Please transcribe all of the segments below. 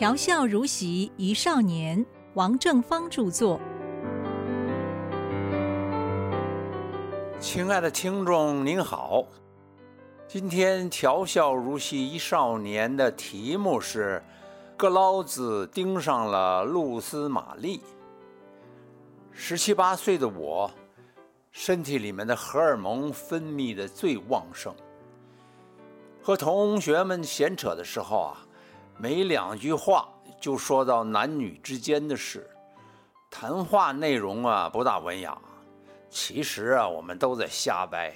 调笑如席一少年，王正芳著作。亲爱的听众您好，今天调笑如戏一少年的题目是“个捞子盯上了露丝玛丽”。十七八岁的我，身体里面的荷尔蒙分泌的最旺盛，和同学们闲扯的时候啊，没两句话就说到男女之间的事，谈话内容啊不大文雅。其实啊，我们都在瞎掰。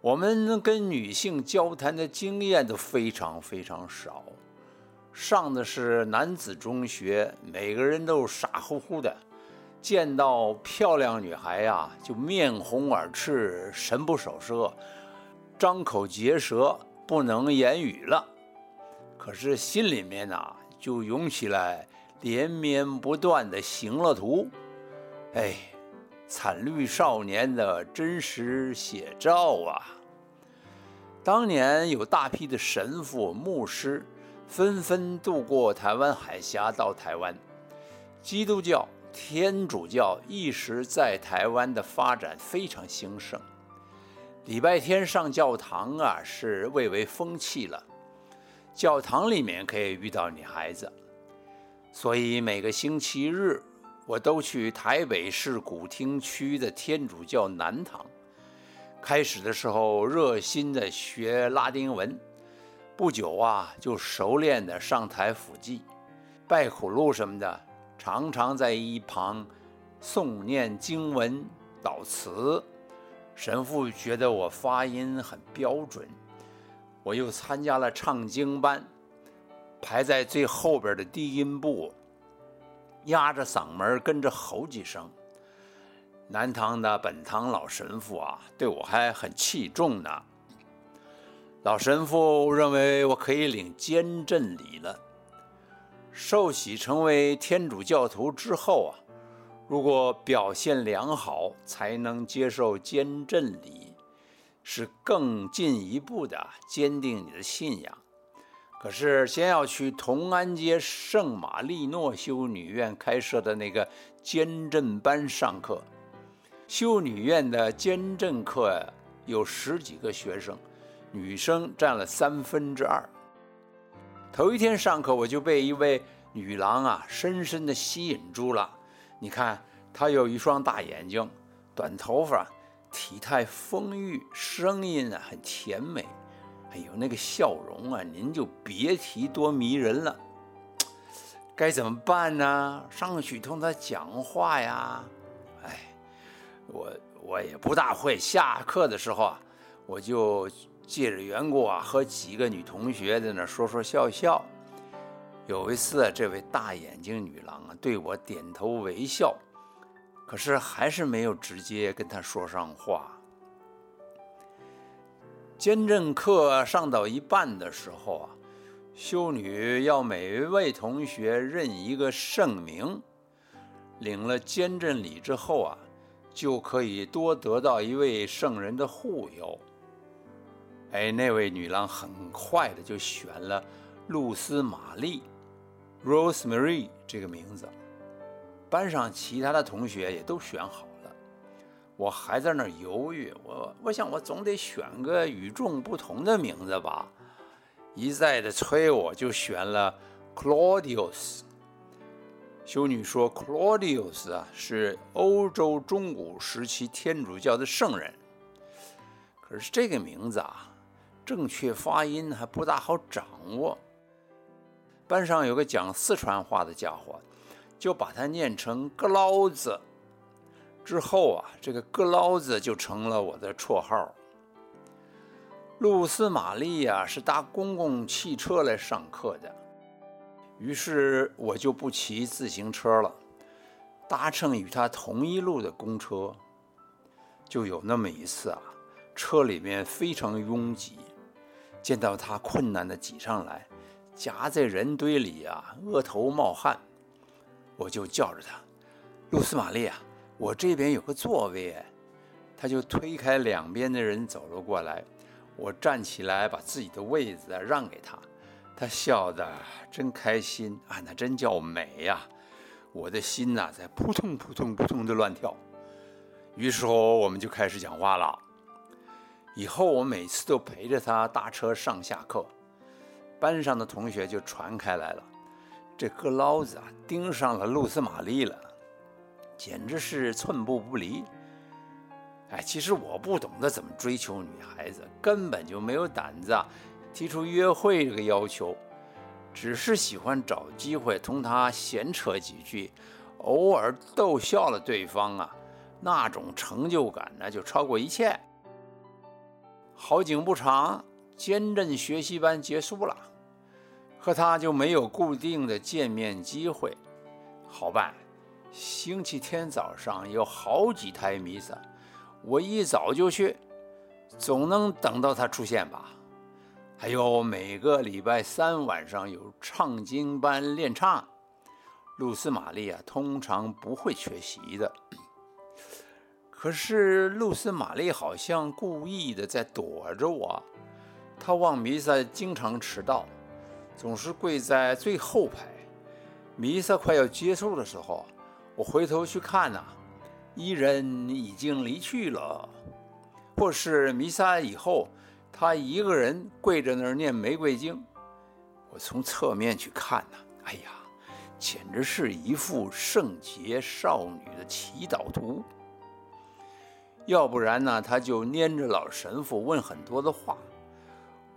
我们跟女性交谈的经验都非常非常少。上的是男子中学，每个人都傻乎乎的，见到漂亮女孩呀，就面红耳赤，神不守舍，张口结舌，不能言语了。可是心里面呐，就涌起来连绵不断的行乐图。哎。惨绿少年的真实写照啊！当年有大批的神父、牧师纷纷渡过台湾海峡到台湾，基督教、天主教一时在台湾的发展非常兴盛。礼拜天上教堂啊，是蔚为风气了。教堂里面可以遇到女孩子，所以每个星期日。我都去台北市古亭区的天主教南堂。开始的时候热心的学拉丁文，不久啊就熟练的上台辅祭、拜苦路什么的，常常在一旁诵念经文、祷词。神父觉得我发音很标准，我又参加了唱经班，排在最后边的低音部。压着嗓门跟着吼几声。南堂的本堂老神父啊，对我还很器重呢。老神父认为我可以领监正礼了。受洗成为天主教徒之后啊，如果表现良好，才能接受监正礼，是更进一步的坚定你的信仰。可是，先要去同安街圣玛丽诺修女院开设的那个监正班上课。修女院的监正课有十几个学生，女生占了三分之二。头一天上课，我就被一位女郎啊深深地吸引住了。你看，她有一双大眼睛，短头发，体态丰腴，声音啊很甜美。哎呦，那个笑容啊，您就别提多迷人了。该怎么办呢？上去同他讲话呀？哎，我我也不大会。下课的时候啊，我就借着缘故啊，和几个女同学在那说说笑笑。有一次，这位大眼睛女郎啊，对我点头微笑，可是还是没有直接跟他说上话。监正课上到一半的时候啊，修女要每一位同学认一个圣名，领了监正礼之后啊，就可以多得到一位圣人的护佑。哎，那位女郎很快的就选了露丝玛丽 （Rosemary） 这个名字，班上其他的同学也都选好了。我还在那儿犹豫，我我想我总得选个与众不同的名字吧，一再的催我，就选了 Claudius。修女说，Claudius 啊是欧洲中古时期天主教的圣人。可是这个名字啊，正确发音还不大好掌握。班上有个讲四川话的家伙，就把它念成格捞子。之后啊，这个“哥捞子”就成了我的绰号。露丝玛丽呀，是搭公共汽车来上课的，于是我就不骑自行车了，搭乘与她同一路的公车。就有那么一次啊，车里面非常拥挤，见到她困难的挤上来，夹在人堆里啊，额头冒汗，我就叫着她：“露丝玛丽啊！”我这边有个座位，他就推开两边的人走了过来。我站起来，把自己的位子让给他。他笑得真开心啊，那真叫美呀！我的心呐，在扑通扑通扑通的乱跳。于是乎，我们就开始讲话了。以后我每次都陪着他搭车上下课，班上的同学就传开来了，这个捞子啊，盯上了露丝玛丽了，简直是寸步不离。哎，其实我不懂得怎么追求女孩子，根本就没有胆子啊。提出约会这个要求，只是喜欢找机会同他闲扯几句，偶尔逗笑了对方啊，那种成就感呢就超过一切。好景不长，坚振学习班结束了，和他就没有固定的见面机会。好办，星期天早上有好几台弥撒，我一早就去，总能等到他出现吧。还有每个礼拜三晚上有唱经班练唱，露丝玛丽啊，通常不会缺席的。可是露丝玛丽好像故意的在躲着我，她望弥撒经常迟到，总是跪在最后排。弥撒快要结束的时候，我回头去看呐，伊人已经离去了，或是弥撒以后。他一个人跪在那儿念玫瑰经，我从侧面去看呢，哎呀，简直是一幅圣洁少女的祈祷图。要不然呢，他就粘着老神父问很多的话，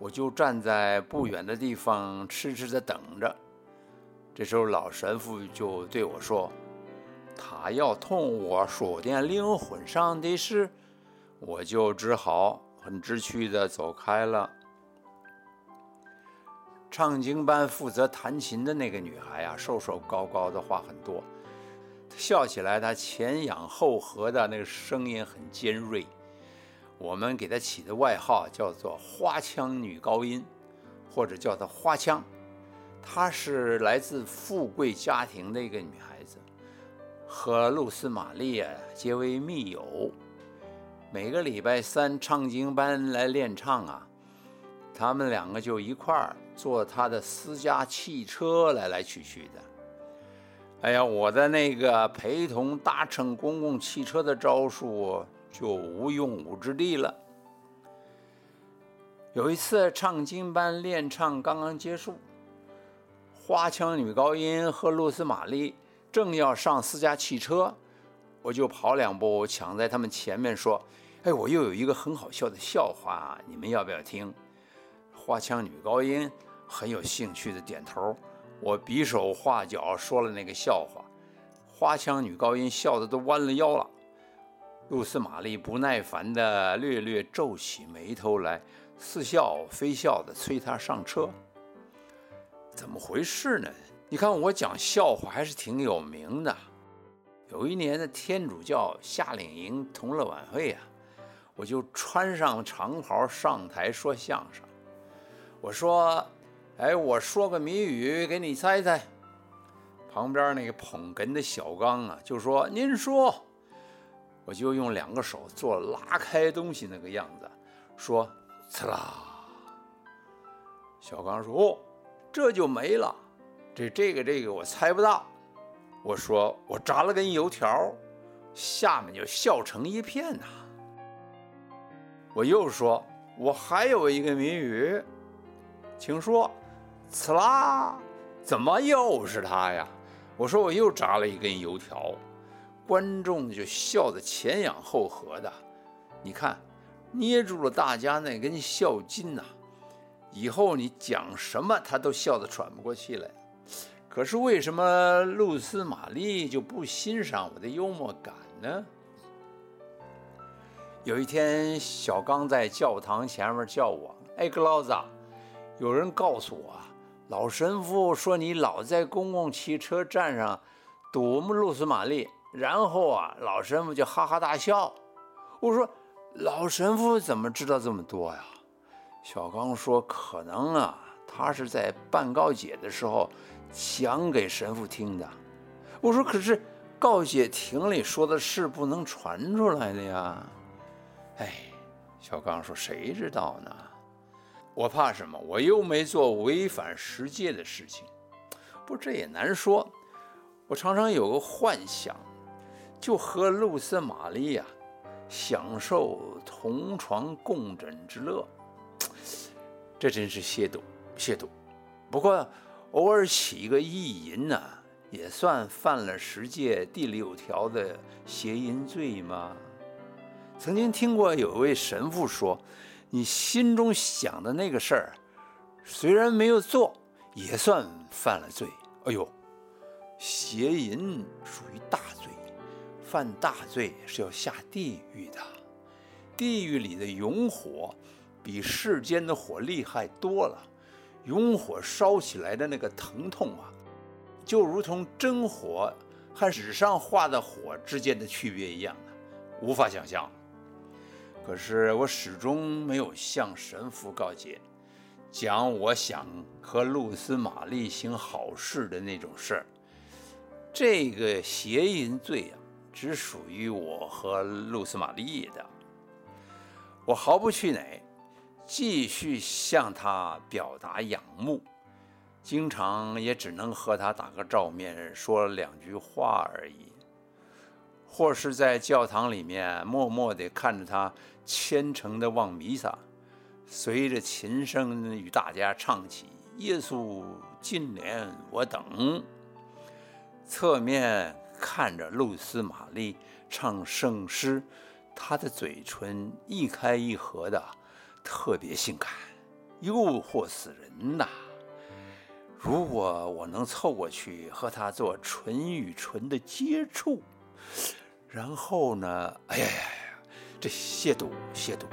我就站在不远的地方痴痴的等着。这时候老神父就对我说：“他要同我说点灵魂上的事。”我就只好。很知趣的走开了。唱经班负责弹琴的那个女孩啊，瘦瘦高高的，话很多。笑起来，她前仰后合的那个声音很尖锐。我们给她起的外号叫做“花腔女高音”，或者叫她“花腔”。她是来自富贵家庭的一个女孩子，和露丝玛丽啊结为密友。每个礼拜三唱经班来练唱啊，他们两个就一块儿坐他的私家汽车来来去去的。哎呀，我的那个陪同搭乘公共汽车的招数就无用武之地了。有一次唱经班练唱刚刚结束，花腔女高音和露丝玛丽正要上私家汽车，我就跑两步抢在他们前面说。哎，我又有一个很好笑的笑话，你们要不要听？花腔女高音很有兴趣的点头。我比手画脚说了那个笑话，花腔女高音笑得都弯了腰了。露丝玛丽不耐烦地略略皱起眉头来，似笑非笑地催他上车。怎么回事呢？你看我讲笑话还是挺有名的。有一年的天主教夏令营同乐晚会啊。我就穿上长袍上台说相声。我说：“哎，我说个谜语给你猜猜。”旁边那个捧哏的小刚啊，就说：“您说。”我就用两个手做拉开东西那个样子，说：“呲啦。”小刚说：“哦，这就没了。这这个这个我猜不到。”我说：“我炸了根油条。”下面就笑成一片呐。我又说，我还有一个谜语，请说。呲啦，怎么又是他呀？我说我又炸了一根油条，观众就笑得前仰后合的。你看，捏住了大家那根笑筋呐。以后你讲什么，他都笑得喘不过气来。可是为什么露丝玛丽就不欣赏我的幽默感呢？有一天，小刚在教堂前面叫我：“哎，格老子，有人告诉我，老神父说你老在公共汽车站上堵我们露丝玛丽，然后啊，老神父就哈哈大笑。”我说：“老神父怎么知道这么多呀？”小刚说：“可能啊，他是在办告解的时候讲给神父听的。”我说：“可是告解亭里说的事不能传出来的呀。”哎，小刚说：“谁知道呢？我怕什么？我又没做违反十诫的事情。不，这也难说。我常常有个幻想，就和露丝玛丽呀，享受同床共枕之乐。这真是亵渎，亵渎。不过偶尔起一个意淫呢，也算犯了十诫第六条的邪淫罪吗？曾经听过有位神父说：“你心中想的那个事儿，虽然没有做，也算犯了罪。”哎呦，邪淫属于大罪，犯大罪是要下地狱的。地狱里的永火。比世间的火厉害多了，用火烧起来的那个疼痛啊，就如同真火和纸上画的火之间的区别一样，无法想象。可是我始终没有向神父告诫，讲我想和露丝玛丽行好事的那种事儿。这个邪淫罪啊，只属于我和露丝玛丽的，我毫不气馁。继续向他表达仰慕，经常也只能和他打个照面，说两句话而已，或是在教堂里面默默地看着他虔诚地望弥撒，随着琴声与大家唱起“耶稣纪念我等”，侧面看着露丝玛丽唱圣诗，她的嘴唇一开一合的。特别性感，诱惑死人呐！如果我能凑过去和她做唇与唇的接触，然后呢？哎呀呀呀！这亵渎，亵渎！